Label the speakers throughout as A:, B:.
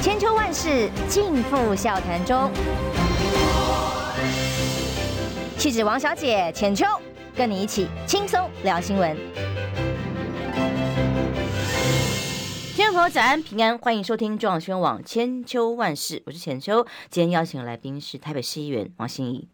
A: 千秋万世尽付笑谈中。气质王小姐浅秋，跟你一起轻松聊新闻。听众朋友早安平安，欢迎收听中广新闻网千秋万世，我是浅秋。今天邀请的来宾是台北市议员王心怡。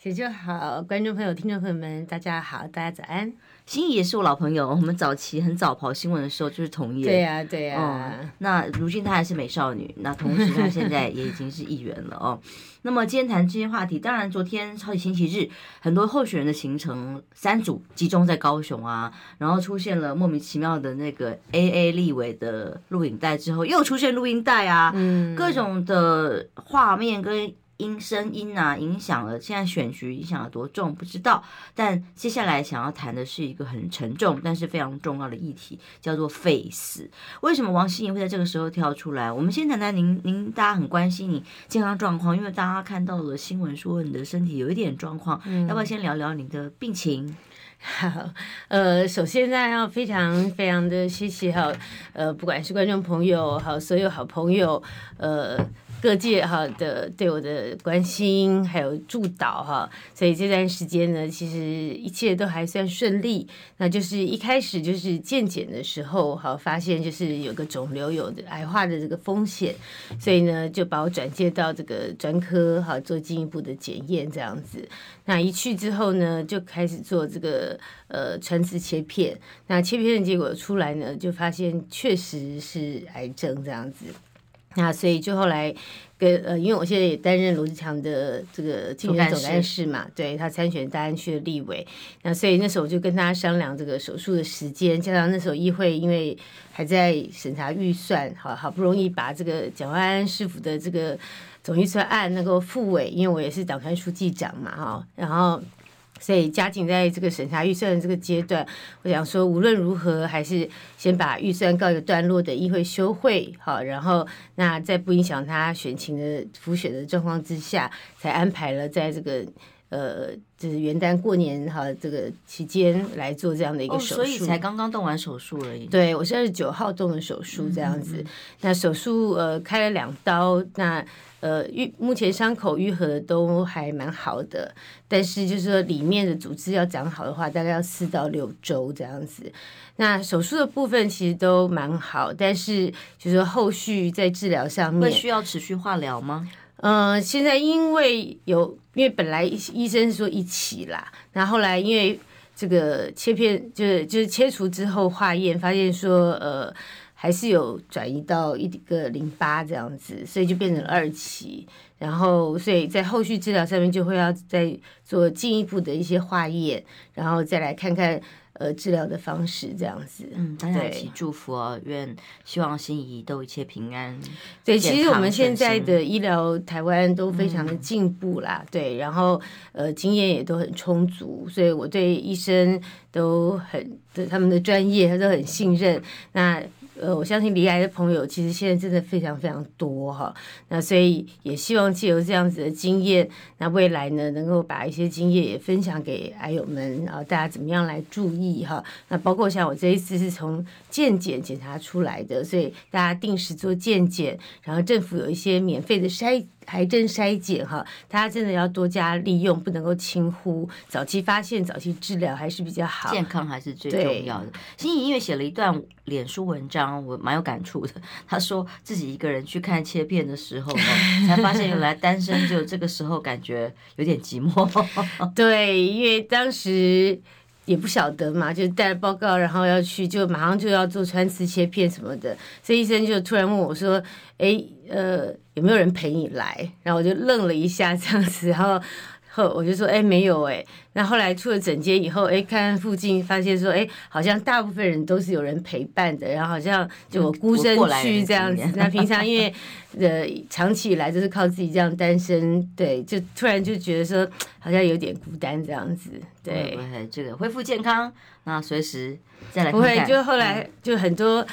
B: 浅秋好，观众朋友、听众朋友们，大家好，大家早安。
A: 心怡也是我老朋友，我们早期很早跑新闻的时候就是同业。
B: 对呀、啊，对呀、啊
A: 嗯。那如今她还是美少女，那同时她现在也已经是议员了哦。那么今天谈这些话题，当然昨天超级星期日，很多候选人的行程三组集中在高雄啊，然后出现了莫名其妙的那个 AA 立委的录影带之后，又出现录音带啊，嗯，各种的画面跟。音声音啊，影响了现在选举影响了多重不知道，但接下来想要谈的是一个很沉重但是非常重要的议题，叫做废死。为什么王心怡会在这个时候跳出来？我们先谈谈您，您大家很关心你健康状况，因为大家看到了新闻说你的身体有一点状况，嗯、要不要先聊聊你的病情？
B: 好，呃，首先呢，要非常非常的谢谢哈，呃，不管是观众朋友好，所有好朋友，呃。各界哈的对我的关心还有助导哈，所以这段时间呢，其实一切都还算顺利。那就是一开始就是健检的时候，哈，发现就是有个肿瘤有癌化的这个风险，所以呢就把我转介到这个专科哈做进一步的检验这样子。那一去之后呢，就开始做这个呃穿刺切片。那切片的结果出来呢，就发现确实是癌症这样子。那所以就后来跟呃，因为我现在也担任罗志强的这个竞选总干事嘛，对他参选大安区的立委，那所以那时候我就跟他商量这个手术的时间，加上那时候议会因为还在审查预算，好好不容易把这个蒋万安师傅的这个总预算案能够复委，因为我也是党团书记长嘛，哈，然后。所以，加紧在这个审查预算的这个阶段，我想说，无论如何，还是先把预算告一个段落的议会休会，好，然后那在不影响他选情的浮选的状况之下，才安排了在这个呃，就是元旦过年哈这个期间来做这样的一个手术，
A: 所以才刚刚动完手术而已。
B: 对，我是二十九号动的手术，这样子。嗯嗯嗯，那手术呃开了两刀，那。呃，愈目前伤口愈合的都还蛮好的，但是就是说里面的组织要长好的话，大概要四到六周这样子。那手术的部分其实都蛮好，但是就是说后续在治疗上面
A: 会需要持续化疗吗？
B: 呃，现在因为有，因为本来医生说一起啦，那后，后来因为这个切片就是就是切除之后化验发现说呃。还是有转移到一个淋巴这样子，所以就变成了二期，然后所以在后续治疗上面就会要再做进一步的一些化验，然后再来看看呃治疗的方式这样子。
A: 嗯，大家一起祝福哦，愿希望心怡都一切平安。
B: 对，其实我们现在的医疗台湾都非常的进步啦，嗯、对，然后呃经验也都很充足，所以我对医生都很对他们的专业他都很信任。那呃，我相信离癌的朋友其实现在真的非常非常多哈，那所以也希望借由这样子的经验，那未来呢能够把一些经验也分享给癌友们，然后大家怎么样来注意哈。那包括像我这一次是从健检检查出来的，所以大家定时做健检，然后政府有一些免费的筛。癌症筛检哈，大家真的要多加利用，不能够轻忽。早期发现、早期治疗还是比较好，
A: 健康还是最重要的。心怡因为写了一段脸书文章，我蛮有感触的。他说自己一个人去看切片的时候，才发现原来单身就这个时候感觉有点寂寞。
B: 对，因为当时。也不晓得嘛，就带了报告，然后要去，就马上就要做穿刺切片什么的。所以医生就突然问我说：“哎，呃，有没有人陪你来？”然后我就愣了一下，这样子，然后。后我就说，哎，没有哎。那后来出了诊间以后，哎，看看附近，发现说，哎，好像大部分人都是有人陪伴的，然后好像就我孤身去这样子。那 平常因为呃长期以来都是靠自己这样单身，对，就突然就觉得说好像有点孤单这样子。对，
A: 这个恢复健康，那随时再来看看。
B: 不会，就后来就很多。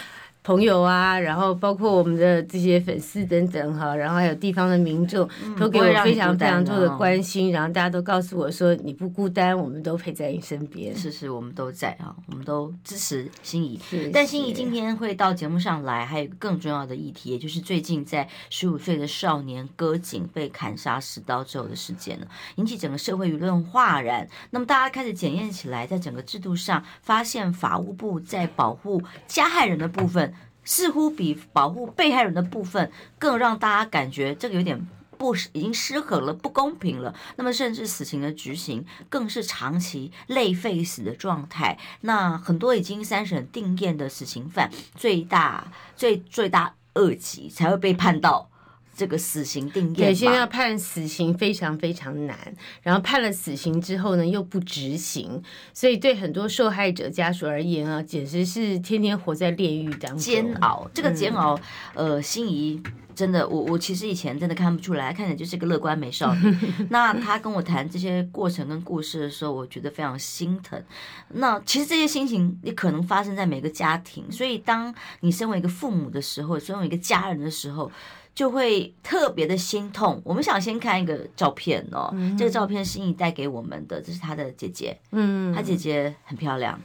B: 朋友啊，然后包括我们的这些粉丝等等哈，然后还有地方的民众，都给我非常非常多的关心，然后大家都告诉我说你不孤单，我们都陪在你身边。
A: 是是，我们都在啊，我们都支持心怡。但心怡今天会到节目上来，还有一个更重要的议题，也就是最近在十五岁的少年歌景被砍杀十刀之后的事件呢，引起整个社会舆论哗然。那么大家开始检验起来，在整个制度上发现法务部在保护加害人的部分。似乎比保护被害人的部分更让大家感觉这个有点不已经失衡了，不公平了。那么甚至死刑的执行更是长期累废死的状态。那很多已经三审定验的死刑犯，最大最最大恶极才会被判到。这个死刑定谳，
B: 对，现在要判死刑非常非常难，然后判了死刑之后呢，又不执行，所以对很多受害者家属而言啊，简直是天天活在炼狱当中，
A: 煎熬。这个煎熬，嗯、呃，心怡真的，我我其实以前真的看不出来，看起来就是个乐观美少女。那她跟我谈这些过程跟故事的时候，我觉得非常心疼。那其实这些心情也可能发生在每个家庭，所以当你身为一个父母的时候，身为一个家人的时候。就会特别的心痛。我们想先看一个照片哦，嗯、这个照片是心怡带给我们的，这是她的姐姐，嗯，她姐姐很漂亮，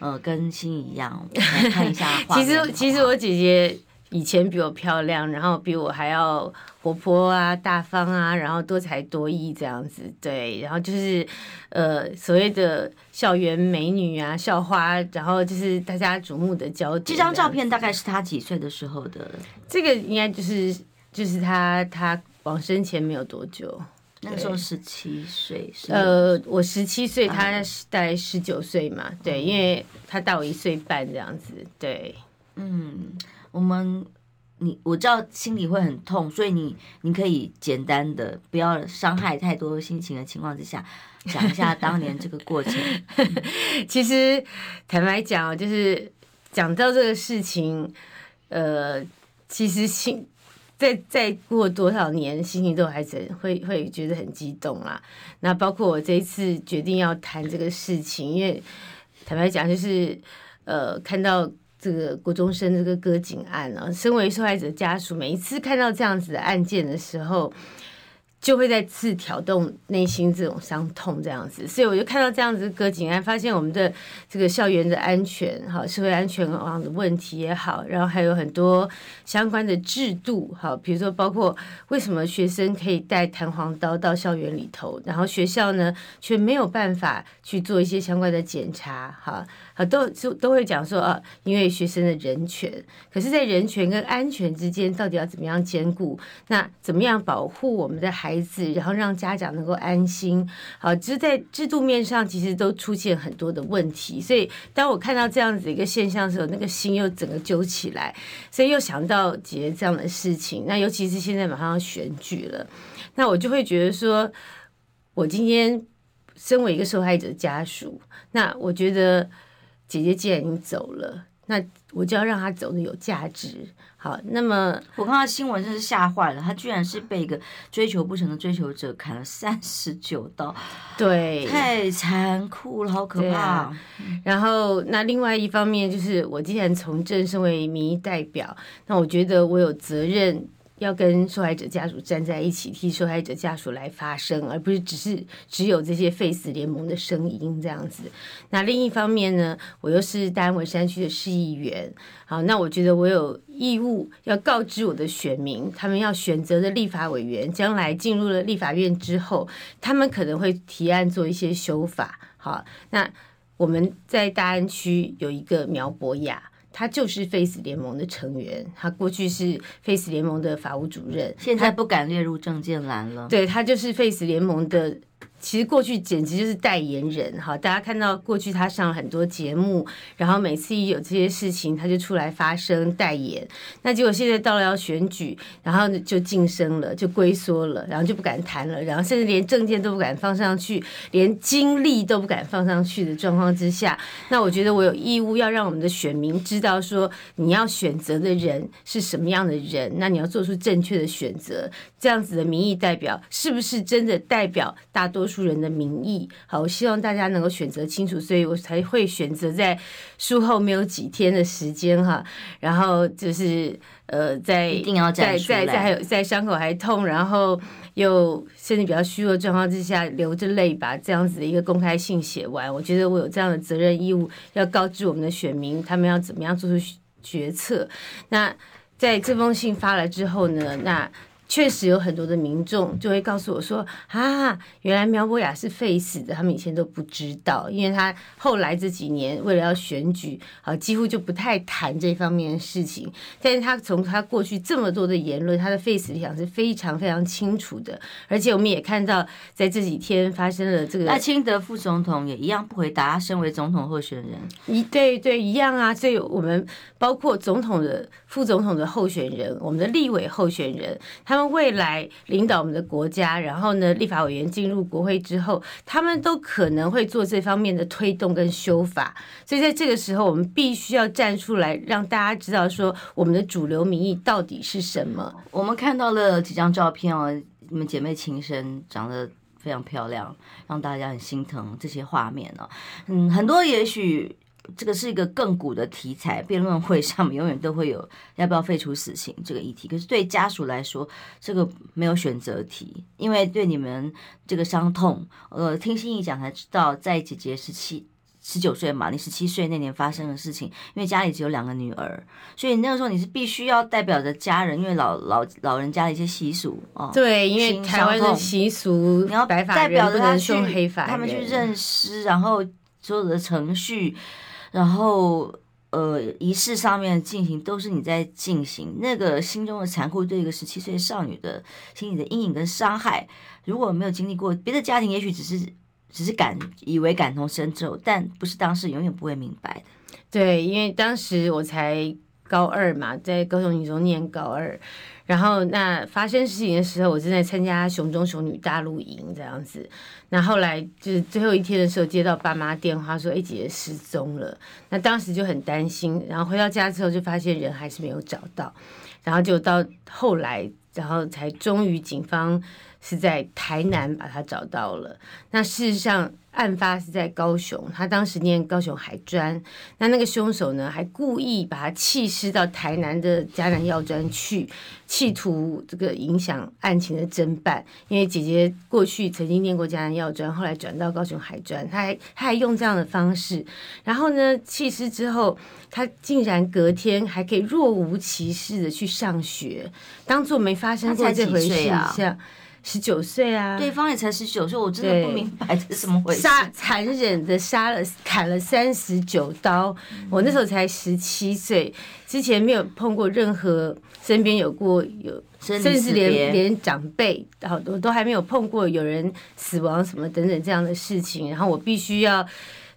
A: 呃，跟心怡一样。来 看一下。其实
B: 其实我姐姐以前比我漂亮，然后比我还要活泼啊、大方啊，然后多才多艺这样子。对，然后就是呃所谓的校园美女啊、校花，然后就是大家瞩目的焦点。
A: 这张照片大概是她几岁的时候的？
B: 这个应该就是。就是他，他往生前没有多久，
A: 那个时候十七岁。
B: 呃，我十七岁，他大概十九岁嘛。对，因为他大我一岁半这样子。对，
A: 嗯，我们你我知道心里会很痛，所以你你可以简单的，不要伤害太多心情的情况之下，讲一下当年这个过程。
B: 其实坦白讲，就是讲到这个事情，呃，其实心。再再过多少年，心情都还是会会觉得很激动啦。那包括我这一次决定要谈这个事情，因为坦白讲，就是呃，看到这个国中生这个割颈案啊，身为受害者家属，每一次看到这样子的案件的时候。就会再次挑动内心这种伤痛，这样子，所以我就看到这样子割颈案，发现我们的这个校园的安全，哈，社会安全网的问题也好，然后还有很多相关的制度，哈，比如说包括为什么学生可以带弹簧刀到校园里头，然后学校呢却没有办法去做一些相关的检查，哈。啊，都就都会讲说啊，因为学生的人权，可是，在人权跟安全之间，到底要怎么样兼顾？那怎么样保护我们的孩子，然后让家长能够安心？好，只是在制度面上，其实都出现很多的问题。所以，当我看到这样子一个现象的时候，那个心又整个揪起来，所以又想到姐姐这样的事情。那尤其是现在马上要选举了，那我就会觉得说，我今天身为一个受害者家属，那我觉得。姐姐既然已经走了，那我就要让她走的有价值。好，那么
A: 我看到新闻真是吓坏了，她居然是被一个追求不成的追求者砍了三十九刀，
B: 对，
A: 太残酷了，好可怕。
B: 啊、然后，那另外一方面就是，我既然从政，身为民意代表，那我觉得我有责任。要跟受害者家属站在一起，替受害者家属来发声，而不是只是只有这些废死联盟的声音这样子。那另一方面呢，我又是大安文山区的市议员，好，那我觉得我有义务要告知我的选民，他们要选择的立法委员，将来进入了立法院之后，他们可能会提案做一些修法。好，那我们在大安区有一个苗博雅。他就是 Face 联盟的成员，他过去是 Face 联盟的法务主任，
A: 现在不敢列入政见栏了。
B: 对，他就是 Face 联盟的。其实过去简直就是代言人哈，大家看到过去他上了很多节目，然后每次一有这些事情，他就出来发声代言。那结果现在到了要选举，然后就晋升了，就龟缩了，然后就不敢谈了，然后甚至连证件都不敢放上去，连精力都不敢放上去的状况之下，那我觉得我有义务要让我们的选民知道说，你要选择的人是什么样的人，那你要做出正确的选择，这样子的民意代表是不是真的代表大多数人的名义。好，我希望大家能够选择清楚，所以我才会选择在术后没有几天的时间哈，然后就是呃，在
A: 一定要在
B: 在在还有在伤口还痛，然后又身体比较虚弱状况之下，流着泪把这样子的一个公开信写完。我觉得我有这样的责任义务，要告知我们的选民，他们要怎么样做出决策。那在这封信发了之后呢，那。确实有很多的民众就会告诉我说：“啊，原来苗博雅是废死的，他们以前都不知道，因为他后来这几年为了要选举，啊，几乎就不太谈这方面的事情。但是他从他过去这么多的言论，他的废死立场是非常非常清楚的。而且我们也看到，在这几天发生了这个
A: 那清德副总统也一样不回答，身为总统候选人，
B: 一对对一样啊。所以我们包括总统的、副总统的候选人，我们的立委候选人，他。他们未来领导我们的国家，然后呢，立法委员进入国会之后，他们都可能会做这方面的推动跟修法。所以在这个时候，我们必须要站出来，让大家知道说我们的主流民意到底是什么。
A: 我们看到了几张照片哦，你们姐妹情深，长得非常漂亮，让大家很心疼这些画面哦。嗯，很多也许。这个是一个亘古的题材，辩论会上面永远都会有要不要废除死刑这个议题。可是对家属来说，这个没有选择题，因为对你们这个伤痛，呃，听心怡讲才知道，在姐姐十七、十九岁嘛，你十七岁那年发生的事情，因为家里只有两个女儿，所以那个时候你是必须要代表着家人，因为老老老人家的一些习俗哦。
B: 对，因为台湾的习俗，
A: 你要代表着他去他们去认尸，然后所有的程序。然后，呃，仪式上面进行都是你在进行，那个心中的残酷，对一个十七岁少女的心理的阴影跟伤害，如果没有经历过，别的家庭也许只是只是感以为感同身受，但不是当时永远不会明白的。
B: 对，因为当时我才高二嘛，在高雄女中念高二。然后那发生事情的时候，我正在参加雄中雄女大陆营这样子。那后来就是最后一天的时候，接到爸妈电话说：“哎，姐姐失踪了。”那当时就很担心。然后回到家之后，就发现人还是没有找到。然后就到后来，然后才终于警方是在台南把他找到了。那事实上。案发是在高雄，他当时念高雄海专，那那个凶手呢，还故意把他弃尸到台南的嘉南药专去，企图这个影响案情的侦办。因为姐姐过去曾经念过嘉南药专，后来转到高雄海专，他还他还用这样的方式，然后呢，弃尸之后，他竟然隔天还可以若无其事的去上学，当做没发生过这回事一样。十九岁啊，
A: 对方也才十九岁，我真的不明白这是怎么回事。
B: 杀残忍的杀了砍了三十九刀，嗯，我那时候才十七岁，之前没有碰过任何身边有过有，甚至连连长辈好多都还没有碰过有人死亡什么等等这样的事情，然后我必须要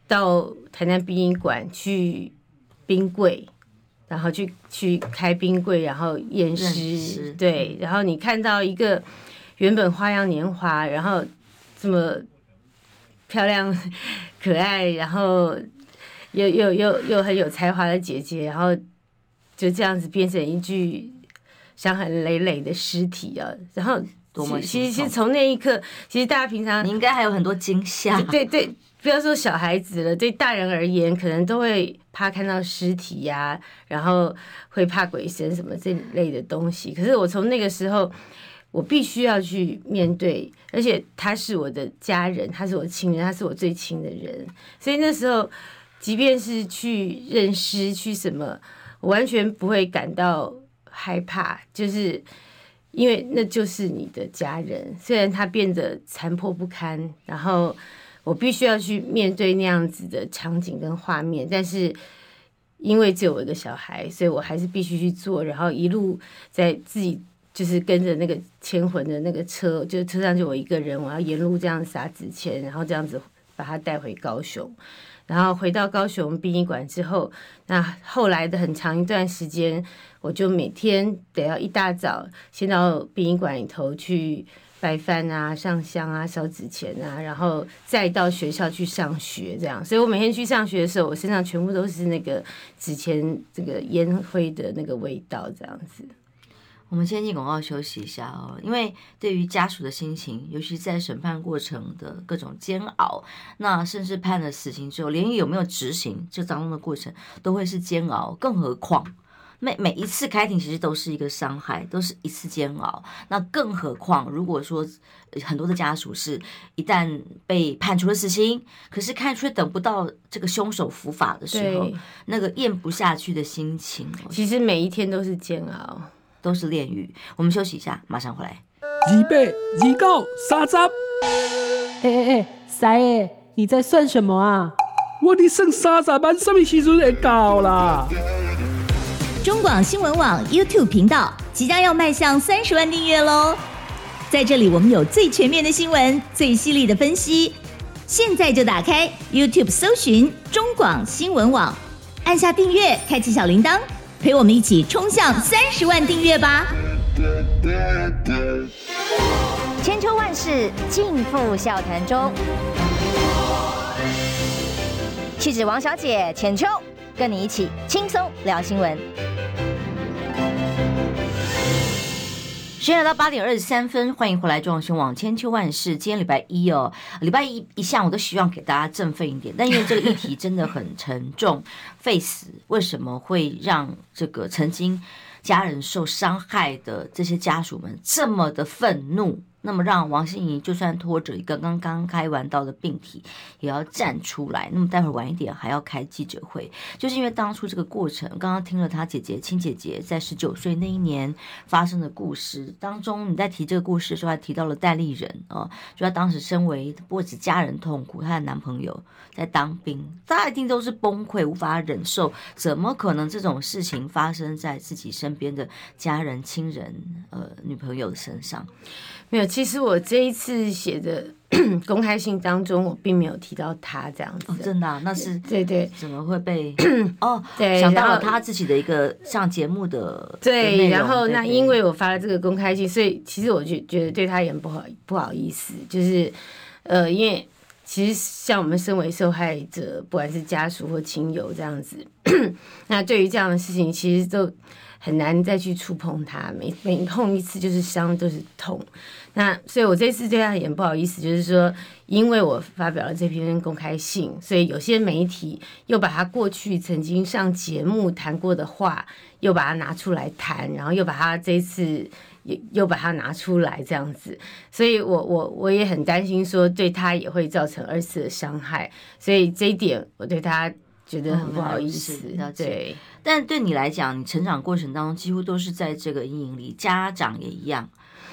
B: 到台南殡仪馆去冰柜，然后去去开冰柜，然后验尸，对，然后你看到一个。原本花样年华，然后这么漂亮、可爱，然后又又又又很有才华的姐姐，然后就这样子变成一具伤痕累累的尸体啊！然后多么其实其实从那一刻，其实大家平常
A: 你应该还有很多惊吓。
B: 对对，不要说小孩子了，对大人而言，可能都会怕看到尸体呀、啊，然后会怕鬼神什么这类的东西。可是我从那个时候。我必须要去面对，而且他是我的家人，他是我亲人，他是我最亲的人，所以那时候，即便是去认尸去什么，我完全不会感到害怕，就是因为那就是你的家人，虽然他变得残破不堪，然后我必须要去面对那样子的场景跟画面，但是因为只有我一个小孩，所以我还是必须去做，然后一路在自己。就是跟着那个牵魂的那个车，就车上就我一个人，我要沿路这样撒纸钱，然后这样子把他带回高雄，然后回到高雄殡仪馆之后，那后来的很长一段时间，我就每天得要一大早先到殡仪馆里头去拜饭啊、上香啊、烧纸钱啊，然后再到学校去上学，这样。所以我每天去上学的时候，我身上全部都是那个纸钱、这个烟灰的那个味道，这样子。
A: 我们先进广告休息一下哦，因为对于家属的心情，尤其在审判过程的各种煎熬，那甚至判了死刑之后，连有没有执行这当中的过程都会是煎熬，更何况每每一次开庭其实都是一个伤害，都是一次煎熬。那更何况如果说很多的家属是一旦被判处了死刑，可是看却等不到这个凶手伏法的时候，那个咽不下去的心情，
B: 其实每一天都是煎熬。
A: 都是炼狱。我们休息一下，马上回来。
C: 二八二九三十。
D: 哎哎哎，三爷，你在算什么啊？
C: 我的剩三十万，什么时阵会到啦？
E: 中广新闻网 YouTube 频道即将要迈向三十万订阅喽！在这里，我们有最全面的新闻，最犀利的分析。现在就打开 YouTube 搜寻中广新闻网，按下订阅，开启小铃铛。陪我们一起冲向三十万订阅吧！千秋万世尽付笑谈中，气质王小姐浅秋，跟你一起轻松聊新闻。
A: 时间来到八点二十三分，欢迎回来，中广新闻网千秋万事。今天礼拜一哦，礼拜一一向我都希望给大家振奋一点，但因为这个议题真的很沉重，，Face 为什么会让这个曾经家人受伤害的这些家属们这么的愤怒？那么让王心怡就算拖着一个刚刚开完刀的病体，也要站出来。那么待会儿晚一点还要开记者会，就是因为当初这个过程，刚刚听了她姐姐亲姐姐在十九岁那一年发生的故事当中，你在提这个故事的时候还提到了戴立人啊，就她当时身为不止家人痛苦，她的男朋友在当兵，大家一定都是崩溃无法忍受，怎么可能这种事情发生在自己身边的家人亲人呃女朋友的身上？
B: 没有，其实我这一次写的 公开信当中，我并没有提到他这样子。
A: 哦，真的、啊？那是
B: 对对，
A: 怎么会被 哦？
B: 对，
A: 想到了他自己的一个上节目的
B: 对，
A: 的
B: 然后那因为我发了这个公开信，所以其实我就觉得对他也不好不好意思，就是呃，因为其实像我们身为受害者，不管是家属或亲友这样子，那对于这样的事情，其实都。很难再去触碰他，每每碰一次就是伤，都是痛。那所以，我这次对他也不好意思，就是说，因为我发表了这篇公开信，所以有些媒体又把他过去曾经上节目谈过的话，又把它拿出来谈，然后又把他这次又又把它拿出来这样子。所以我我我也很担心，说对他也会造成二次的伤害。所以这一点，我对他。觉得很不好意思，嗯、对。
A: 但对你来讲，你成长过程当中几乎都是在这个阴影里，家长也一样。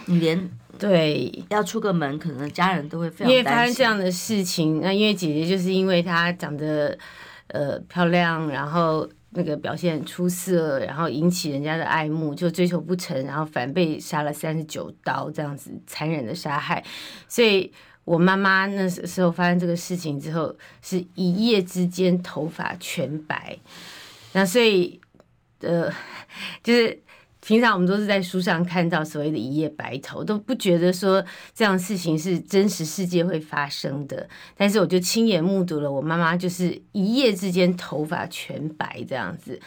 A: 你连
B: 对
A: 要出个门，可能家人都会非常。
B: 因为发生这样的事情，那因为姐姐就是因为她长得呃漂亮，然后那个表现出色，然后引起人家的爱慕，就追求不成，然后反被杀了三十九刀，这样子残忍的杀害，所以。我妈妈那时候发生这个事情之后，是一夜之间头发全白，那所以，呃，就是平常我们都是在书上看到所谓的一夜白头，都不觉得说这样事情是真实世界会发生的。但是我就亲眼目睹了我妈妈就是一夜之间头发全白这样子。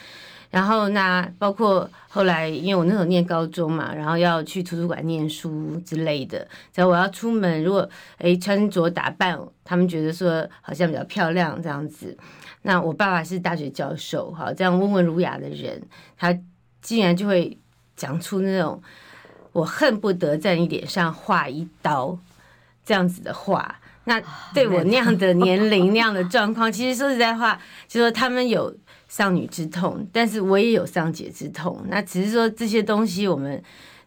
B: 然后那包括后来，因为我那时候念高中嘛，然后要去图书馆念书之类的。只要我要出门，如果诶穿着打扮，他们觉得说好像比较漂亮这样子。那我爸爸是大学教授，哈，这样温文儒雅的人，他竟然就会讲出那种我恨不得在你脸上划一刀这样子的话。那对我那样的年龄、那样的状况，其实说实在话，就说他们有。丧女之痛，但是我也有丧姐之痛。那只是说这些东西我们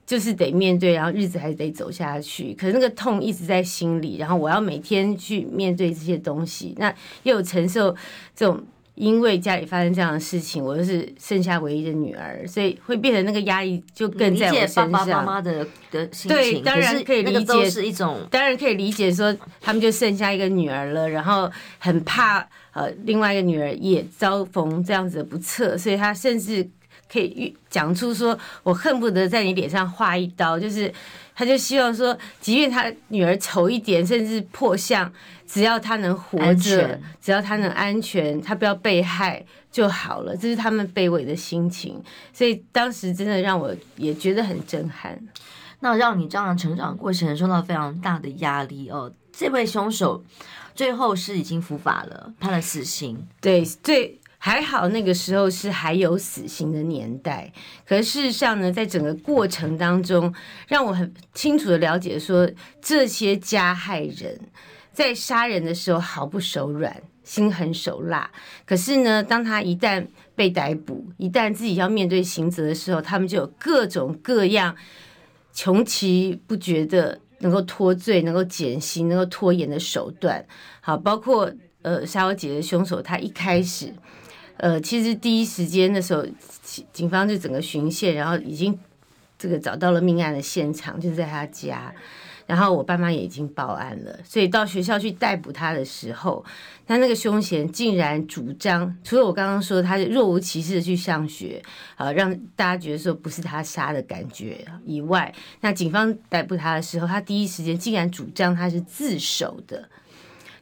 B: 就是得面对，然后日子还是得走下去。可是那个痛一直在心里，然后我要每天去面对这些东西，那又有承受这种，因为家里发生这样的事情，我又是剩下唯一的女儿，所以会变成那个压力就更在我身上。
A: 爸爸妈妈的的心情，
B: 对，当然可以理解，
A: 是一种
B: 当然可以理解说他们就剩下一个女儿了，然后很怕。呃，另外一个女儿也遭逢这样子的不测，所以他甚至可以讲出说：“我恨不得在你脸上划一刀。”就是，他就希望说，即便他女儿丑一点，甚至破相，只要她能活着，只要她能安全，她不要被害，就好了，这是他们卑微的心情，所以当时真的让我也觉得很震撼。
A: 那让你这样的成长过程受到非常大的压力哦。这位凶手最后是已经伏法了，判了死刑。
B: 对，最还好那个时候是还有死刑的年代。可是事实上呢，在整个过程当中，让我很清楚的了解说，这些加害人在杀人的时候毫不手软。心狠手辣，可是呢，当他一旦被逮捕，一旦自己要面对刑责的时候，他们就有各种各样穷奇不绝的能够脱罪、能够减刑、能够拖延的手段。好，包括呃杀我姐的凶手，他一开始呃其实第一时间的时候，警方就整个巡线，然后已经这个找到了命案的现场，就是在他家。然后我爸妈也已经报案了，所以到学校去逮捕他的时候，他那个凶嫌竟然主张，除了我刚刚说他是若无其事的去上学，啊，让大家觉得说不是他杀的感觉以外，那警方逮捕他的时候，他第一时间竟然主张他是自首的。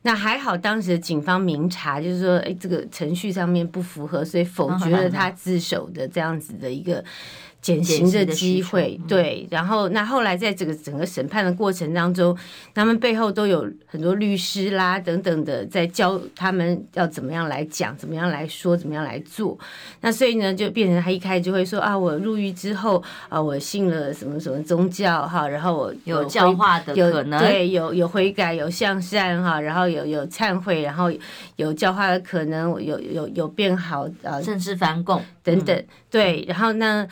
B: 那还好，当时的警方明察，就是说，哎，这个程序上面不符合，所以否决了他自首的这样子的一个。减刑的机会，对，然后那后来在这个整个审判的过程当中，他们背后都有很多律师啦等等的在教他们要怎么样来讲，怎么样来说，怎么样来做。那所以呢，就变成他一开始就会说啊，我入狱之后啊，我信了什么什么宗教哈，然后我
A: 有教化的可能，
B: 对，有有悔改，有向善哈，然后有有忏悔，然后有教化的可能，有有有变好啊，
A: 甚至反供
B: 等等，对，然后呢？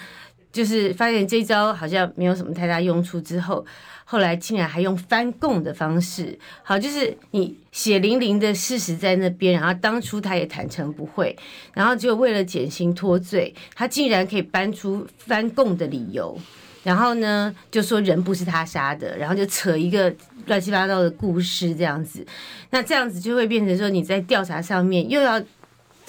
B: 就是发现这招好像没有什么太大用处之后，后来竟然还用翻供的方式。好，就是你血淋淋的事实在那边，然后当初他也坦诚不会，然后就为了减刑脱罪，他竟然可以搬出翻供的理由，然后呢就说人不是他杀的，然后就扯一个乱七八糟的故事这样子。那这样子就会变成说你在调查上面又要。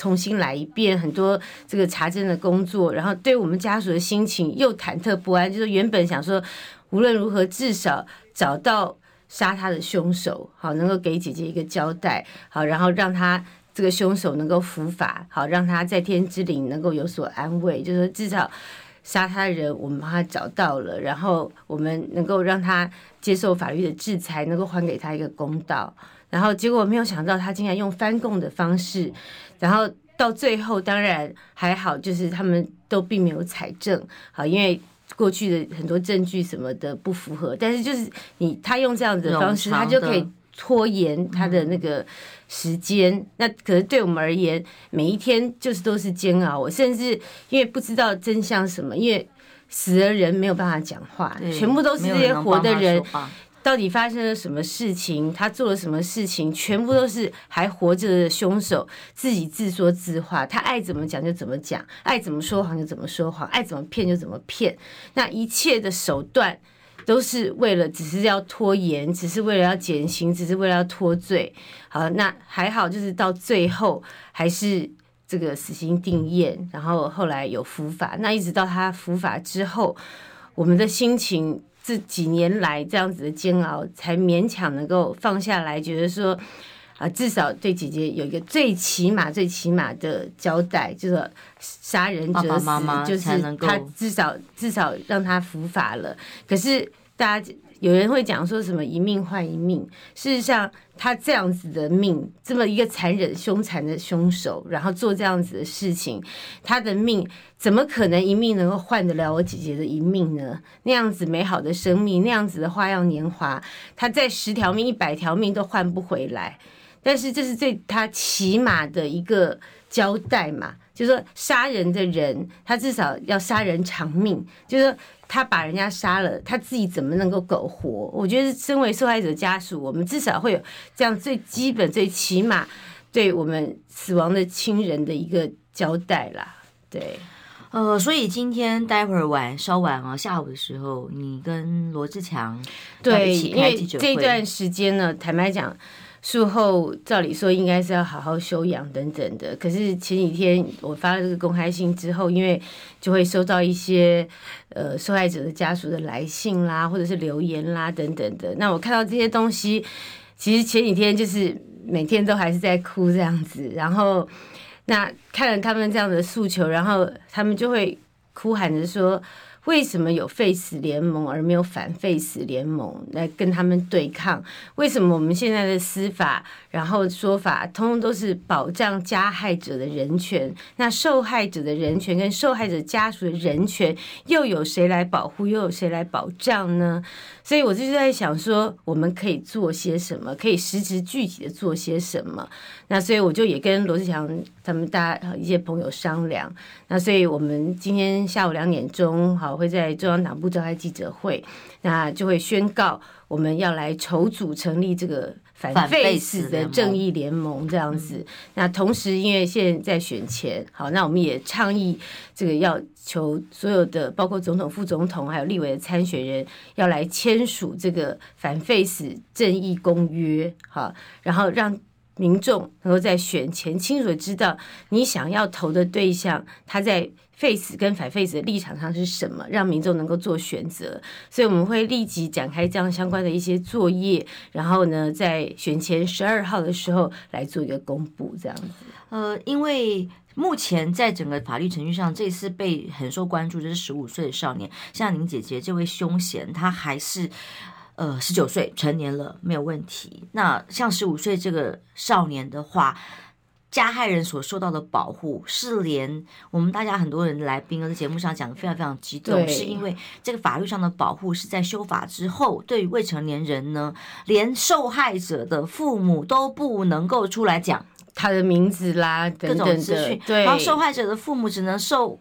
B: 重新来一遍，很多这个查证的工作，然后对我们家属的心情又忐忑不安。就是原本想说，无论如何至少找到杀他的凶手，好，能够给姐姐一个交代，好，然后让他这个凶手能够伏法，好，让他在天之灵能够有所安慰。就是至少杀他的人，我们帮他找到了，然后我们能够让他接受法律的制裁，能够还给他一个公道。然后结果没有想到，他竟然用翻供的方式。然后到最后，当然还好，就是他们都并没有采证，好，因为过去的很多证据什么的不符合。但是就是你他用这样子的方式，他就可以拖延他的那个时间。嗯、那可是对我们而言，每一天就是都是煎熬。我甚至因为不知道真相什么，因为死的人没有办法讲话，全部都是这些活的人。到底发生了什么事情？他做了什么事情？全部都是还活着的凶手自己自说自话。他爱怎么讲就怎么讲，爱怎么说谎就怎么说谎，爱怎么骗就怎么骗。那一切的手段都是为了，只是要拖延，只是为了要减刑，只是为了要脱罪。好，那还好，就是到最后还是这个死刑定谳，然后后来有伏法。那一直到他伏法之后，我们的心情。这几年来这样子的煎熬，才勉强能够放下来，觉得说啊，至少对姐姐有一个最起码、最起码的交代，就是杀人者死，妈妈就是他至少至少让他伏法了。可是大家。有人会讲说什么一命换一命，事实上他这样子的命，这么一个残忍凶残的凶手，然后做这样子的事情，他的命怎么可能一命能够换得了我姐姐的一命呢？那样子美好的生命，那样子的花样年华，他在十条命、一百条命都换不回来。但是这是最他起码的一个交代嘛，就是说杀人的人，他至少要杀人偿命，就是说。他把人家杀了，他自己怎么能够苟活？我觉得，身为受害者家属，我们至少会有这样最基本、最起码对我们死亡的亲人的一个交代啦。对，
A: 呃，所以今天待会儿晚稍晚啊，下午的时候，你跟罗志强
B: 对，因为这段时间呢，坦白讲。术后照理说应该是要好好休养等等的，可是前几天我发了这个公开信之后，因为就会收到一些呃受害者的家属的来信啦，或者是留言啦等等的。那我看到这些东西，其实前几天就是每天都还是在哭这样子，然后那看了他们这样的诉求，然后他们就会哭喊着说。为什么有废死联盟而没有反废死联盟来跟他们对抗？为什么我们现在的司法然后说法通通都是保障加害者的人权？那受害者的人权跟受害者家属的人权又有谁来保护？又有谁来保障呢？所以我就在想说，我们可以做些什么？可以实质具体的做些什么？那所以我就也跟罗志祥他们大家一些朋友商量。那所以我们今天下午两点钟，好会在中央党部召开记者会，那就会宣告我们要来筹组成立这个。反废死的正义联盟这样子，那同时因为现在在选前，好，那我们也倡议这个要求所有的包括总统、副总统还有立委的参选人要来签署这个反废死正义公约，好，然后让民众能够在选前清楚的知道你想要投的对象他在。Face 跟反 Face 的立场上是什么？让民众能够做选择，所以我们会立即展开这样相关的一些作业，然后呢，在选前十二号的时候来做一个公布，这样子。
A: 呃，因为目前在整个法律程序上，这次被很受关注就是十五岁的少年，像您姐姐这位凶嫌，他还是呃十九岁成年了，没有问题。那像十五岁这个少年的话。加害人所受到的保护，是连我们大家很多人来宾在节目上讲的非常非常激动，是因为这个法律上的保护是在修法之后，对于未成年人呢，连受害者的父母都不能够出来讲
B: 他的名字啦，等等，各种资讯，对，
A: 然后受害者的父母只能受。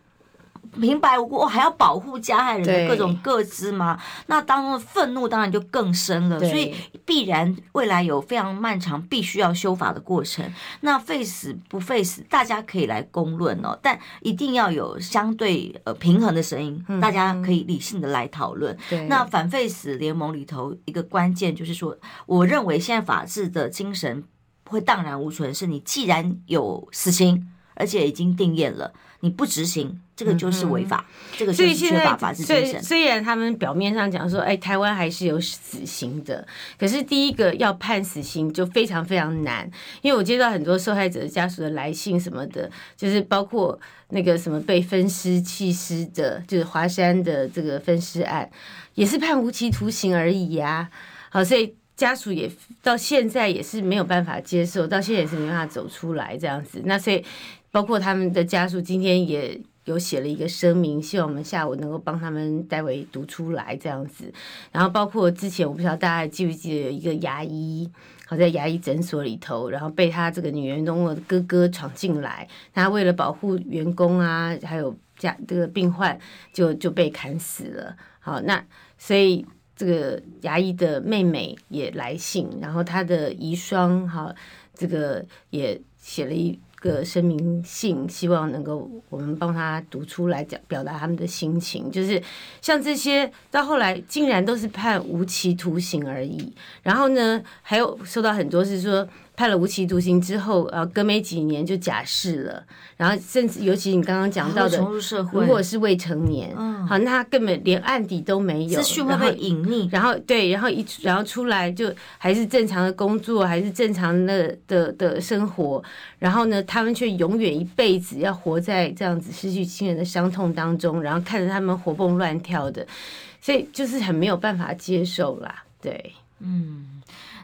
A: 平白无故，我还要保护加害人的各种各资吗？那当中的愤怒当然就更深了。所以必然未来有非常漫长，必须要修法的过程。那废死不废死，大家可以来公论哦，但一定要有相对呃平衡的声音，大家可以理性的来讨论。嗯、那反废死联盟里头一个关键就是说，我认为现在法治的精神会荡然无存，是你既然有死刑，而且已经定验了。你不执行，这个就是违法，嗯、这个就是缺乏法治精神。
B: 虽然他们表面上讲说，哎，台湾还是有死刑的，可是第一个要判死刑就非常非常难，因为我接到很多受害者家属的来信什么的，就是包括那个什么被分尸弃尸的，就是华山的这个分尸案，也是判无期徒刑而已呀、啊。好，所以家属也到现在也是没有办法接受，到现在也是没办法走出来这样子。那所以。包括他们的家属今天也有写了一个声明，希望我们下午能够帮他们待会读出来这样子。然后包括之前我不知道大家记不记得有一个牙医，好在牙医诊所里头，然后被他这个女员工的哥哥闯进来，他为了保护员工啊，还有家这个病患，就就被砍死了。好，那所以这个牙医的妹妹也来信，然后他的遗孀哈，这个也写了一。个声明信，希望能够我们帮他读出来，讲表达他们的心情。就是像这些，到后来竟然都是判无期徒刑而已。然后呢，还有收到很多是说。判了无期徒刑之后，呃，隔没几年就假释了，然后甚至尤其你刚刚讲到的，如果是未成年，
A: 嗯，
B: 好，那他根本连案底都没有，
A: 资讯会被隐匿，
B: 然后对，然后一然后出来就还是正常的工作，还是正常的的的生活，然后呢，他们却永远一辈子要活在这样子失去亲人的伤痛当中，然后看着他们活蹦乱跳的，所以就是很没有办法接受啦，对，
A: 嗯。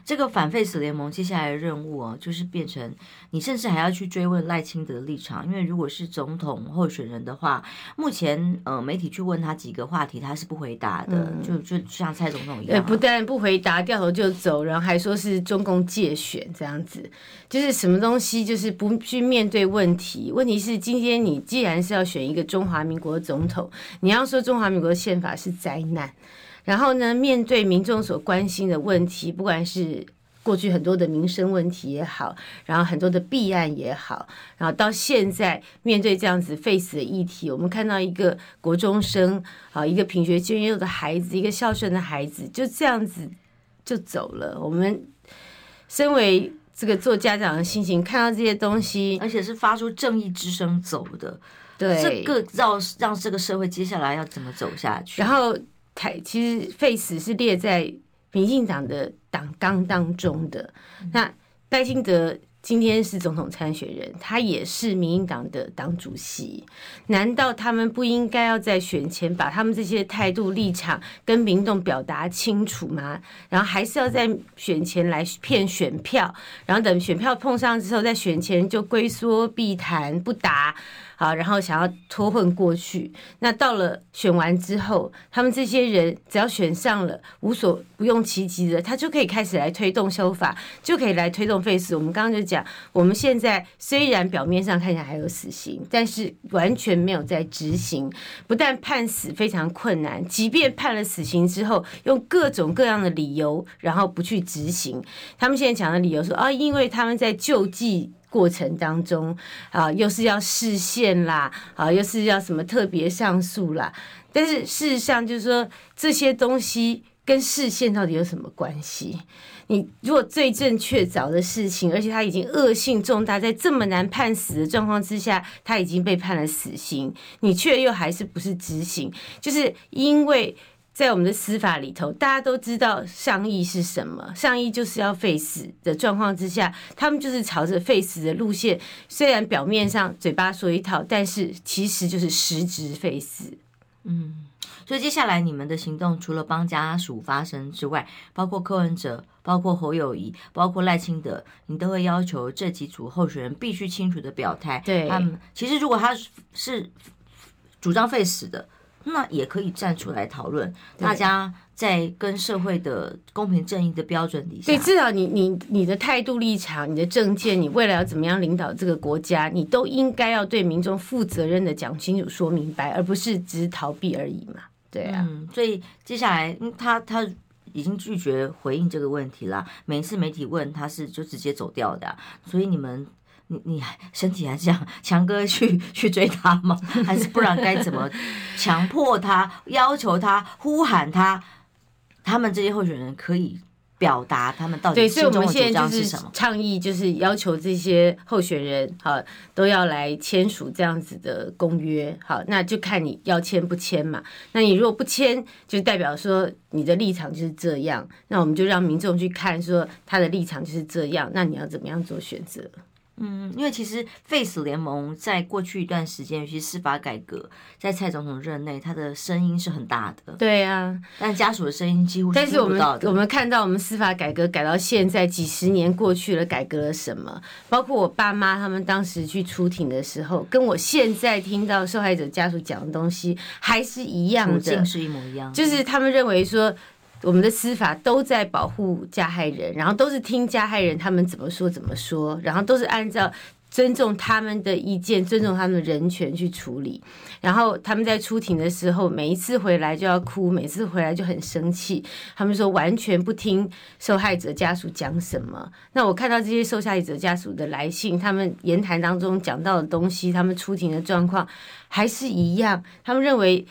A: 这个反废死联盟接下来的任务哦，就是变成你甚至还要去追问赖清德的立场，因为如果是总统候选人的话，目前呃媒体去问他几个话题，他是不回答的，嗯、就就像蔡总统一样，
B: 不但不回答，掉头就走，然后还说是中共借选这样子，就是什么东西就是不去面对问题。问题是今天你既然是要选一个中华民国总统，你要说中华民国的宪法是灾难。然后呢，面对民众所关心的问题，不管是过去很多的民生问题也好，然后很多的弊案也好，然后到现在面对这样子废死的议题，我们看到一个国中生啊，一个品学兼优的孩子，一个孝顺的孩子，就这样子就走了。我们身为这个做家长的心情，看到这些东西，
A: 而且是发出正义之声走的，
B: 对，
A: 这个让让这个社会接下来要怎么走下去？
B: 然后。台其实 face 是列在民进党的党纲当中的。那赖清德今天是总统参选人，他也是民进党的党主席，难道他们不应该要在选前把他们这些态度立场跟民众表达清楚吗？然后还是要在选前来骗选票，然后等选票碰上之后，在选前就龟缩避谈不答。好，然后想要脱混过去，那到了选完之后，他们这些人只要选上了，无所不用其极的，他就可以开始来推动修法，就可以来推动废死。我们刚刚就讲，我们现在虽然表面上看起来还有死刑，但是完全没有在执行，不但判死非常困难，即便判了死刑之后，用各种各样的理由，然后不去执行。他们现在讲的理由说啊，因为他们在救济。过程当中啊，又是要释宪啦，啊，又是要什么特别上诉啦。但是事实上，就是说这些东西跟释宪到底有什么关系？你如果罪证确凿的事情，而且他已经恶性重大，在这么难判死的状况之下，他已经被判了死刑，你却又还是不是执行？就是因为。在我们的司法里头，大家都知道上议是什么，上议就是要废死的状况之下，他们就是朝着废死的路线。虽然表面上嘴巴说一套，但是其实就是实质废死。
A: 嗯，所以接下来你们的行动，除了帮家属发声之外，包括柯文哲、包括侯友谊、包括赖清德，你都会要求这几组候选人必须清楚的表态。
B: 对，
A: 他们其实如果他是主张废死的。那也可以站出来讨论，大家在跟社会的公平正义的标准底下，
B: 对，至少你你你的态度立场、你的政见，你未来要怎么样领导这个国家，你都应该要对民众负责任的讲清楚、说明白，而不是只是逃避而已嘛。对啊，
A: 嗯，所以接下来他他已经拒绝回应这个问题了，每一次媒体问他是就直接走掉的，所以你们。你你身体还是想强哥去去追他吗？还是不然该怎么 强迫他、要求他、呼喊他？他们这些候选人可以表达他们到底心中的主张是什么？
B: 倡议就是要求这些候选人好都要来签署这样子的公约。好，那就看你要签不签嘛。那你如果不签，就代表说你的立场就是这样。那我们就让民众去看，说他的立场就是这样。那你要怎么样做选择？
A: 嗯，因为其实 Face 联盟在过去一段时间，尤其司法改革，在蔡总统任内，他的声音是很大的。
B: 对啊，
A: 但家属的声音几乎。但是我
B: 们我们看到，我们司法改革改到现在几十年过去了，改革了什么？包括我爸妈他们当时去出庭的时候，跟我现在听到受害者家属讲的东西还是一样的，
A: 是一模一样。
B: 就是他们认为说。我们的司法都在保护加害人，然后都是听加害人他们怎么说怎么说，然后都是按照尊重他们的意见、尊重他们的人权去处理。然后他们在出庭的时候，每一次回来就要哭，每次回来就很生气。他们说完全不听受害者家属讲什么。那我看到这些受害者家属的来信，他们言谈当中讲到的东西，他们出庭的状况还是一样。他们认为。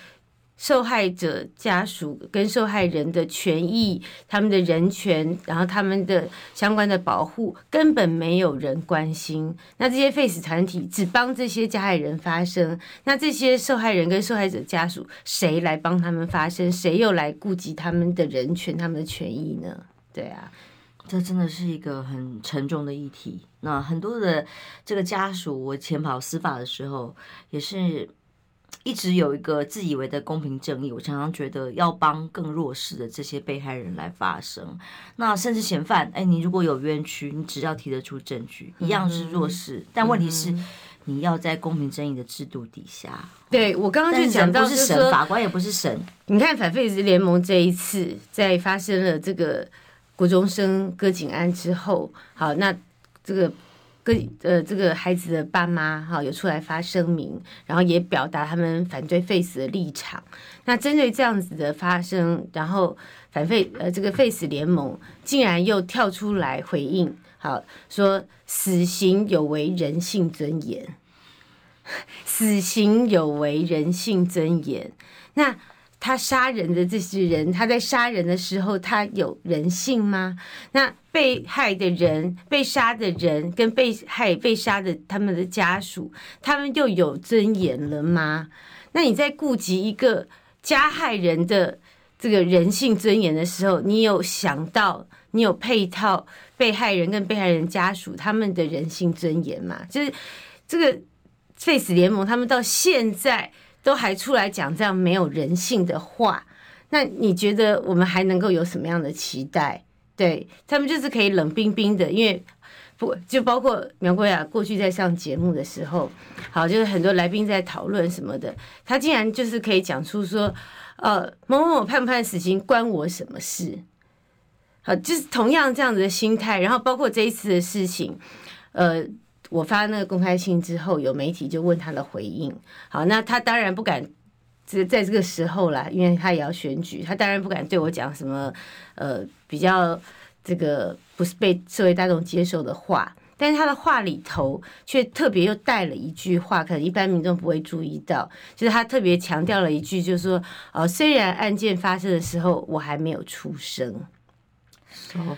B: 受害者家属跟受害人的权益，他们的人权，然后他们的相关的保护，根本没有人关心。那这些废死团体只帮这些加害人发声，那这些受害人跟受害者家属，谁来帮他们发声？谁又来顾及他们的人权、他们的权益呢？对啊，
A: 这真的是一个很沉重的议题。那很多的这个家属，我前跑司法的时候也是。一直有一个自以为的公平正义，我常常觉得要帮更弱势的这些被害人来发声。那甚至嫌犯，哎，你如果有冤屈，你只要提得出证据，一样是弱势。嗯、但问题是，你要在公平正义的制度底下。
B: 对，我刚刚就讲到，
A: 不是神，法官也不是神。
B: 你看反废死联盟这一次在发生了这个国中生割颈案之后，好，那这个。跟呃，这个孩子的爸妈哈有出来发声明，然后也表达他们反对废死的立场。那针对这样子的发声，然后反废呃这个废死联盟竟然又跳出来回应，好说死刑有违人性尊严，死刑有违人性尊严。那。他杀人的这些人，他在杀人的时候，他有人性吗？那被害的人、被杀的人跟被害、被杀的他们的家属，他们又有尊严了吗？那你在顾及一个加害人的这个人性尊严的时候，你有想到，你有配套被害人跟被害人家属他们的人性尊严吗？就是这个 Face 联盟，他们到现在都还出来讲这样没有人性的话，那你觉得我们还能够有什么样的期待？对，他们就是可以冷冰冰的，因为。不，就包括苗国雅过去在上节目的时候，好，就是很多来宾在讨论什么的，他竟然就是可以讲出说，呃，某某某判不判死刑关我什么事？好，就是同样这样子的心态，然后包括这一次的事情，呃，我发那个公开信之后，有媒体就问他的回应，好，那他当然不敢，这在这个时候啦，因为他也要选举，他当然不敢对我讲什么，呃，比较。这个不是被社会大众接受的话，但是他的话里头却特别又带了一句话，可能一般民众不会注意到，就是他特别强调了一句，就是说，呃，虽然案件发生的时候我还没有出生，
A: 说，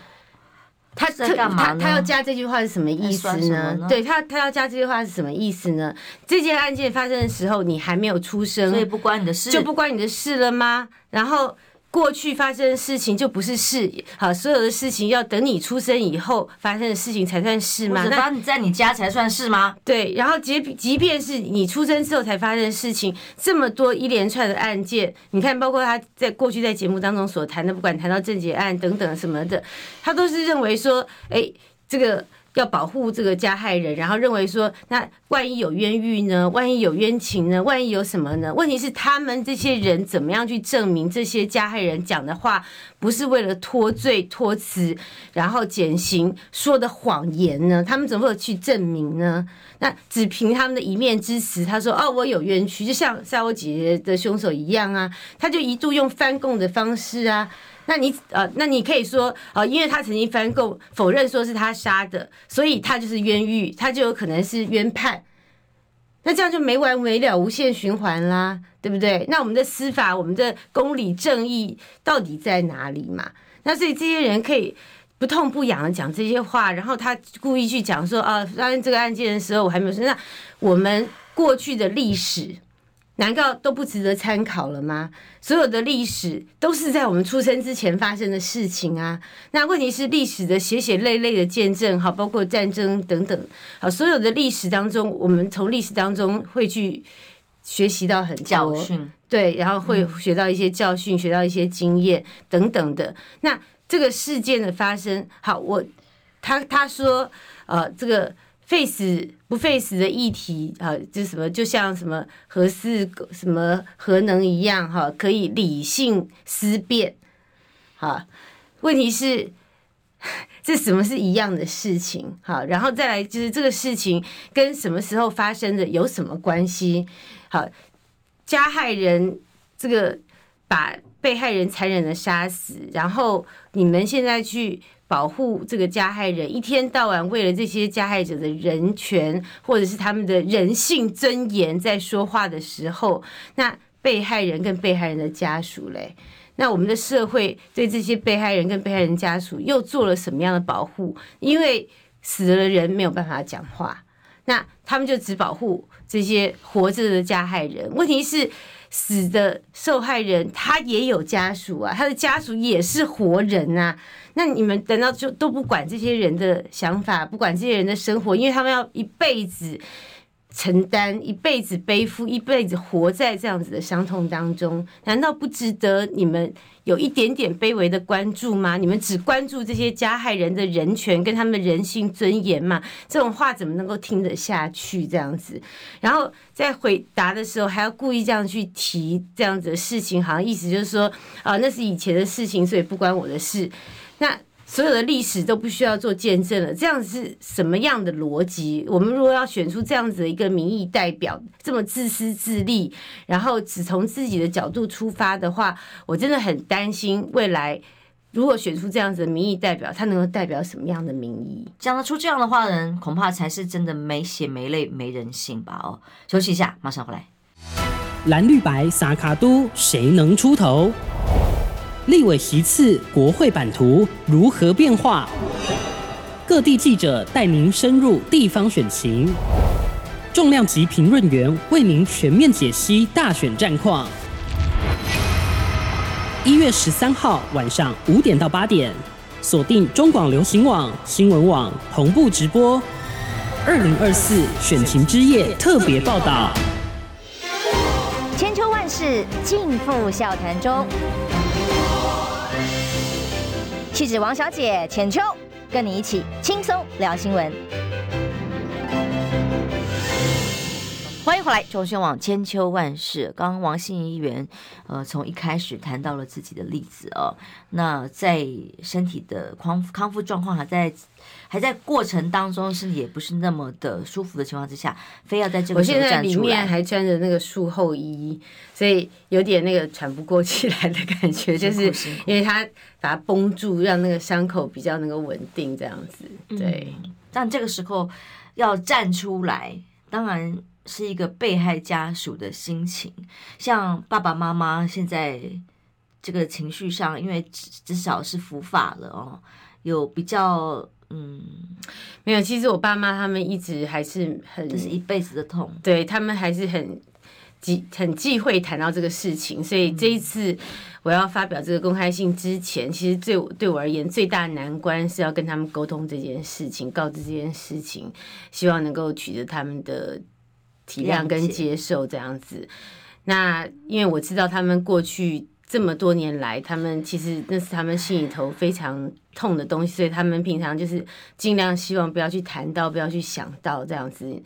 B: 他他他他要加这句话是什么意思呢？呢对他他要加这句话是什么意思呢？这件案件发生的时候你还没有出生，
A: 所以不关你的事，
B: 就不关你的事了吗？然后。过去发生的事情就不是事，好，所有的事情要等你出生以后发生的事情才算事吗？
A: 那你在你家才算事吗？
B: 对，然后即即便是你出生之后才发生的事情，这么多一连串的案件，你看，包括他在过去在节目当中所谈的，不管谈到郑捷案等等什么的，他都是认为说，哎，这个。要保护这个加害人，然后认为说，那万一有冤狱呢？万一有冤情呢？万一有什么呢？问题是他们这些人怎么样去证明这些加害人讲的话不是为了脱罪脱辞，然后减刑说的谎言呢？他们怎么会去证明呢？那只凭他们的一面之词，他说哦，我有冤屈，就像杀我姐姐的凶手一样啊，他就一度用翻供的方式啊。那你呃，那你可以说呃，因为他曾经翻供否认说是他杀的，所以他就是冤狱，他就有可能是冤判。那这样就没完没了，无限循环啦，对不对？那我们的司法，我们的公理正义到底在哪里嘛？那所以这些人可以不痛不痒的讲这些话，然后他故意去讲说啊，发生这个案件的时候我还没有说，那我们过去的历史。难道都不值得参考了吗？所有的历史都是在我们出生之前发生的事情啊。那问题是历史的血血泪泪的见证，好，包括战争等等，好，所有的历史当中，我们从历史当中会去学习到很多
A: 教训，
B: 对，然后会学到一些教训，嗯、学到一些经验等等的。那这个事件的发生，好，我他他说，呃，这个。Face 不 face 的议题啊，就什么就像什么核四什么核能一样哈，可以理性思辨。好，问题是这什么是一样的事情？好，然后再来就是这个事情跟什么时候发生的有什么关系？好，加害人这个把被害人残忍的杀死，然后你们现在去。保护这个加害人，一天到晚为了这些加害者的人权或者是他们的人性尊严在说话的时候，那被害人跟被害人的家属嘞，那我们的社会对这些被害人跟被害人家属又做了什么样的保护？因为死了人没有办法讲话，那他们就只保护这些活着的加害人。问题是，死的受害人他也有家属啊，他的家属也是活人啊。那你们等到就都不管这些人的想法，不管这些人的生活，因为他们要一辈子承担，一辈子背负，一辈子活在这样子的伤痛当中，难道不值得你们有一点点卑微的关注吗？你们只关注这些加害人的人权跟他们的人性尊严吗？这种话怎么能够听得下去？这样子，然后在回答的时候还要故意这样去提这样子的事情，好像意思就是说啊，那是以前的事情，所以不关我的事。那所有的历史都不需要做见证了，这样是什么样的逻辑？我们如果要选出这样子的一个民意代表，这么自私自利，然后只从自己的角度出发的话，我真的很担心未来如果选出这样子的民意代表，他能够代表什么样的民意？
A: 讲得出这样的话的人，恐怕才是真的没血没泪没人性吧？哦，休息一下，马上回来。
C: 蓝绿白撒卡都，谁能出头？立委席次，国会版图如何变化？各地记者带您深入地方选情，重量级评论员为您全面解析大选战况。一月十三号晚上五点到八点，锁定中广流行网新闻网同步直播。二零二四选情之夜特别报道。
F: 千秋万世尽付笑谈中。气质王小姐浅秋，跟你一起轻松聊新闻。
A: 欢迎回来，中宣网千秋万世。刚刚王心怡议员，呃，从一开始谈到了自己的例子哦。那在身体的康康复状况还在还在过程当中，身体也不是那么的舒服的情况之下，非要在这个时候站出来。
B: 我现在里面还穿着那个术后衣，所以有点那个喘不过气来的感觉，就是因为他把它绷住，让那个伤口比较能够稳定，这样子。对，
A: 嗯，但这个时候要站出来，当然。是一个被害家属的心情，像爸爸妈妈现在这个情绪上，因为至少是伏法了哦，有比较嗯，
B: 没有。其实我爸妈他们一直还是很，
A: 这是一辈子的痛，
B: 对他们还是很忌很忌讳谈到这个事情。所以这一次我要发表这个公开信之前，其实对我对我而言最大的难关是要跟他们沟通这件事情，告知这件事情，希望能够取得他们的。体谅跟接受这样子，那因为我知道他们过去这么多年来，他们其实那是他们心里头非常痛的东西，所以他们平常就是尽量希望不要去谈到，不要去想到这样子。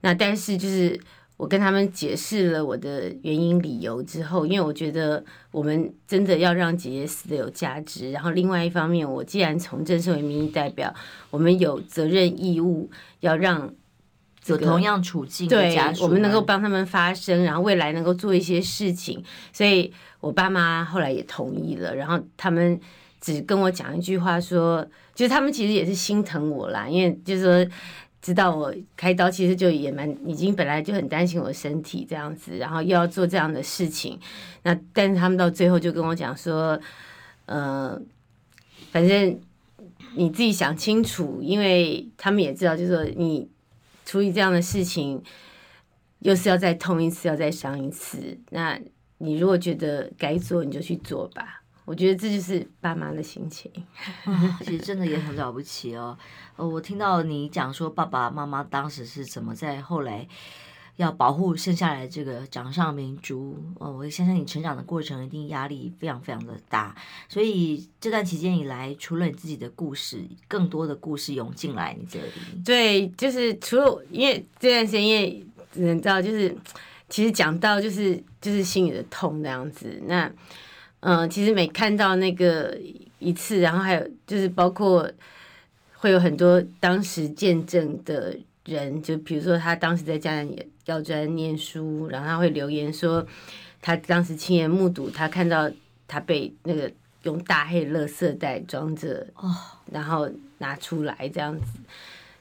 B: 那但是就是我跟他们解释了我的原因理由之后，因为我觉得我们真的要让姐姐死的有价值。然后另外一方面，我既然从政身为民意代表，我们有责任义务要让。
A: 有同样处境的家属，
B: 对，我们能够帮他们发声，然后未来能够做一些事情。所以我爸妈后来也同意了，然后他们只跟我讲一句话，说，就是他们其实也是心疼我啦，因为就是说知道我开刀，其实就也蛮已经本来就很担心我身体这样子，然后又要做这样的事情，那但是他们到最后就跟我讲说，呃，反正你自己想清楚，因为他们也知道，就是说你。处理这样的事情，又是要再痛一次，要再伤一次。那你如果觉得该做，你就去做吧。我觉得这就是爸妈的心情。
A: 其实真的也很了不起哦。呃，我听到你讲说，爸爸妈妈当时是怎么在后来。要保护剩下来这个掌上明珠哦，我相信你成长的过程一定压力非常非常的大，所以这段期间以来，除了你自己的故事，更多的故事涌进来你这里。
B: 对，就是除了因为这段时间，因为你知道，就是其实讲到就是就是心里的痛那样子。那嗯、其实每看到那个一次，然后还有就是包括会有很多当时见证的人，就比如说他当时在家里也。要在念书，然后他会留言说，他当时亲眼目睹他看到他被那个用大黑垃圾袋装着，哦，然后拿出来这样子。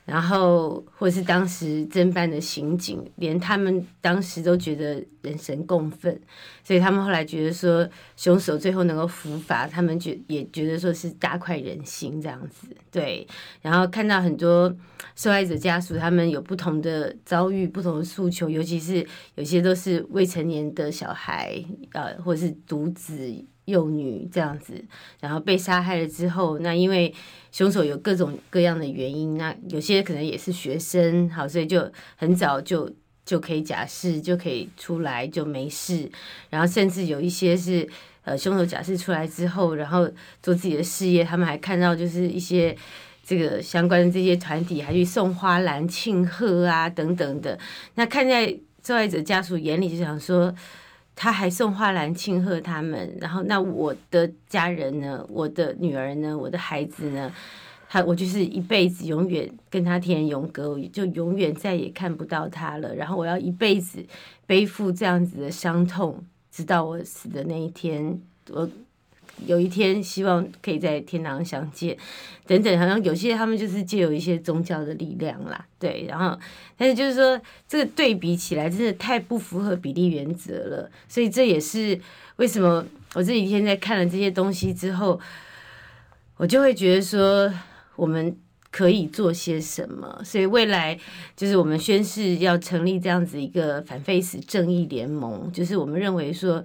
B: 然后，或是当时侦办的刑警，连他们当时都觉得人神共愤，所以他们后来觉得说，凶手最后能够伏法，他们觉也觉得说是大快人心这样子。对，然后看到很多受害者家属，他们有不同的遭遇、不同的诉求，尤其是有些都是未成年的小孩，呃，或是独子。幼女这样子，然后被杀害了之后，那因为凶手有各种各样的原因，那有些可能也是学生，好，所以就很早就就可以假释，就可以出来就没事。然后甚至有一些是呃凶手假释出来之后，然后做自己的事业，他们还看到就是一些这个相关的这些团体还去送花篮庆贺啊等等的。那看在受害者家属眼里，就想说。他还送花篮庆贺他们，然后那我的家人呢？我的女儿呢？我的孩子呢？他我就是一辈子永远跟他天人永隔，就永远再也看不到他了。然后我要一辈子背负这样子的伤痛，直到我死的那一天。我。有一天，希望可以在天堂相见，等等，好像有些他们就是借有一些宗教的力量啦，对，然后，但是就是说，这个对比起来，真的太不符合比例原则了，所以这也是为什么我这几天在看了这些东西之后，我就会觉得说，我们可以做些什么，所以未来就是我们宣誓要成立这样子一个反废死正义联盟，就是我们认为说。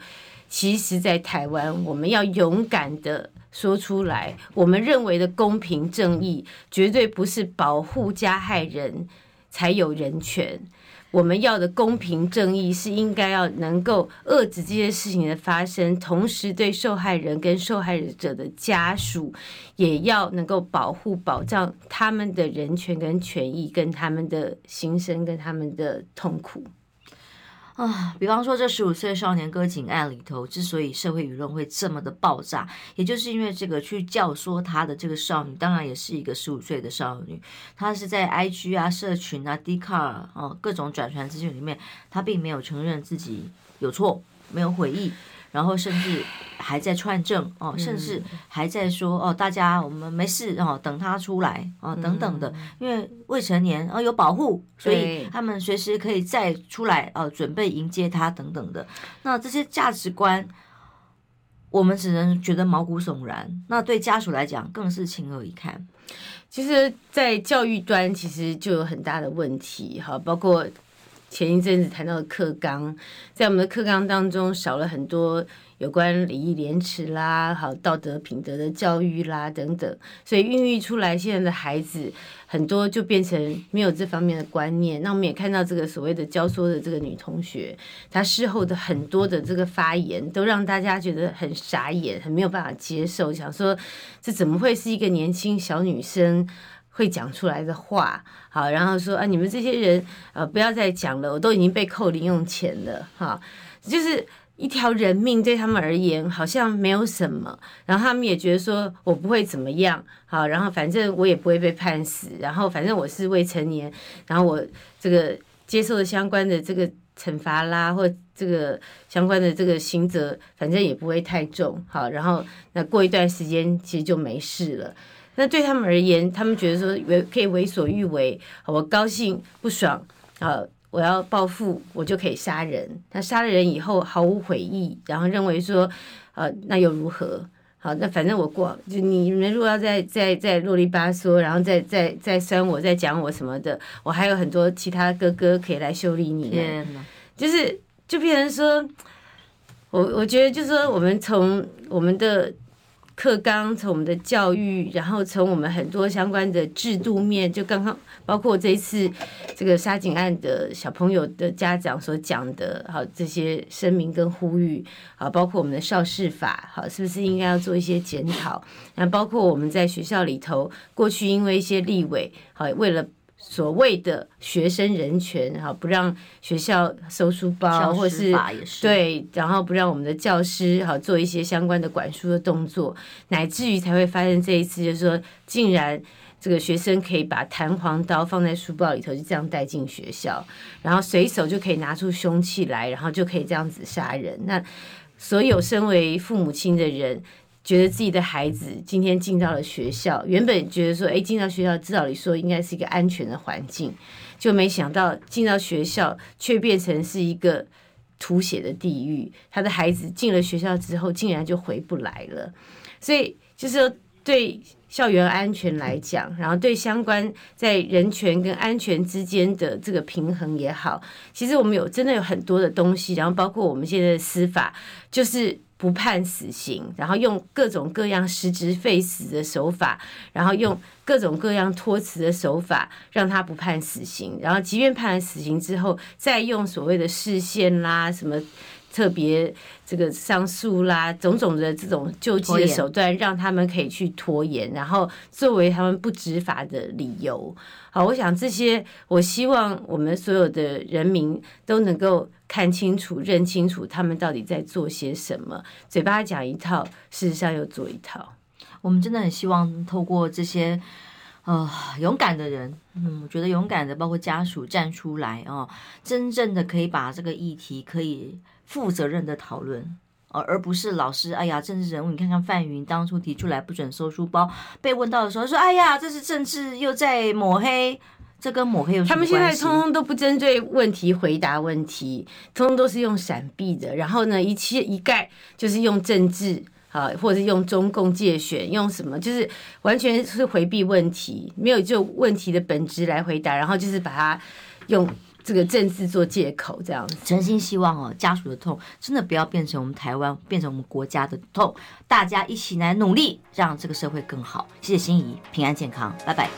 B: 其实，在台湾，我们要勇敢的说出来，我们认为的公平正义，绝对不是保护加害人才有人权。我们要的公平正义是应该要能够遏制这些事情的发生，同时对受害人跟受害者的家属也要能够保护保障他们的人权跟权益，跟他们的心声跟他们的痛苦。
A: 啊，比方说这十五岁少年割颈案里头，之所以社会舆论会这么的爆炸，也就是因为这个去教唆他的这个少女，当然也是一个十五岁的少女，她是在 IG 啊、社群啊、Dcard 哦各种转传资讯里面，她并没有承认自己有错，没有悔意。然后甚至还在串证哦，甚至还在说哦，大家我们没事哦，等他出来哦，等等的，因为未成年哦有保护，所以他们随时可以再出来哦，准备迎接他等等的。那这些价值观，我们只能觉得毛骨悚然。那对家属来讲，更是情何以堪。
B: 其实，在教育端，其实就有很大的问题哈，包括。前一阵子谈到的课纲，在我们的课纲当中少了很多有关礼义廉耻啦、好道德品德的教育啦等等，所以孕育出来现在的孩子很多就变成没有这方面的观念。那我们也看到这个所谓的教唆的这个女同学，她事后的很多的这个发言，都让大家觉得很傻眼，很没有办法接受，想说这怎么会是一个年轻小女生？会讲出来的话，好，然后说啊，你们这些人，呃，不要再讲了，我都已经被扣零用钱了，哈，就是一条人命对他们而言好像没有什么，然后他们也觉得说我不会怎么样，好，然后反正我也不会被判死，然后反正我是未成年，然后我这个接受的相关的这个惩罚啦，或这个相关的这个刑责，反正也不会太重，好，然后那过一段时间其实就没事了。那对他们而言，他们觉得说为可以为所欲为，我高兴不爽啊，我要报复，我就可以杀人。他杀了人以后毫无悔意，然后认为说，呃，那又如何？好，那反正我过，就你们如果要再再再啰里吧嗦，然后再再再酸我，再讲我什么的，我还有很多其他哥哥可以来修理你。就是就变成说，我我觉得就是说，我们从我们的。课纲从我们的教育，然后从我们很多相关的制度面，就刚刚包括这一次这个杀警案的小朋友的家长所讲的，好这些声明跟呼吁，好包括我们的少事法，好是不是应该要做一些检讨？那包括我们在学校里头，过去因为一些立委，好为了。所谓的学生人权，哈，不让学校收书包，或是对，然后不让我们的教师哈做一些相关的管束的动作，乃至于才会发生这一次，就是说，竟然这个学生可以把弹簧刀放在书包里头，就这样带进学校，然后随手就可以拿出凶器来，然后就可以这样子杀人。那所有身为父母亲的人。觉得自己的孩子今天进到了学校，原本觉得说，哎，进到学校，至少你说应该是一个安全的环境，就没想到进到学校却变成是一个吐血的地狱。他的孩子进了学校之后，竟然就回不来了。所以，就是，对校园安全来讲，然后对相关在人权跟安全之间的这个平衡也好，其实我们有真的有很多的东西，然后包括我们现在的司法，就是。不判死刑，然后用各种各样实质废死的手法，然后用各种各样托辞的手法，让他不判死刑。然后，即便判了死刑之后，再用所谓的视线啦、什么特别这个上诉啦，种种的这种救济的手段，让他们可以去拖延，然后作为他们不执法的理由。好，我想这些，我希望我们所有的人民都能够。看清楚、认清楚，他们到底在做些什么？嘴巴讲一套，事实上又做一套。
A: 我们真的很希望透过这些呃勇敢的人，嗯，我觉得勇敢的包括家属站出来哦，真正的可以把这个议题可以负责任的讨论，而而不是老师哎呀政治人物，你看看范云当初提出来不准收书包，被问到的时候说哎呀这是政治又在抹黑。这跟抹黑有什么关系？他们现在
B: 通通都不针对问题回答问题，通通都是用闪避的。然后呢，一切一概就是用政治啊，或者是用中共介选，用什么，就是完全是回避问题，没有就问题的本质来回答。然后就是把它用这个政治做借口这样子。
A: 真心希望哦，家属的痛真的不要变成我们台湾，变成我们国家的痛，大家一起来努力，让这个社会更好。谢谢心怡，平安健康，拜拜。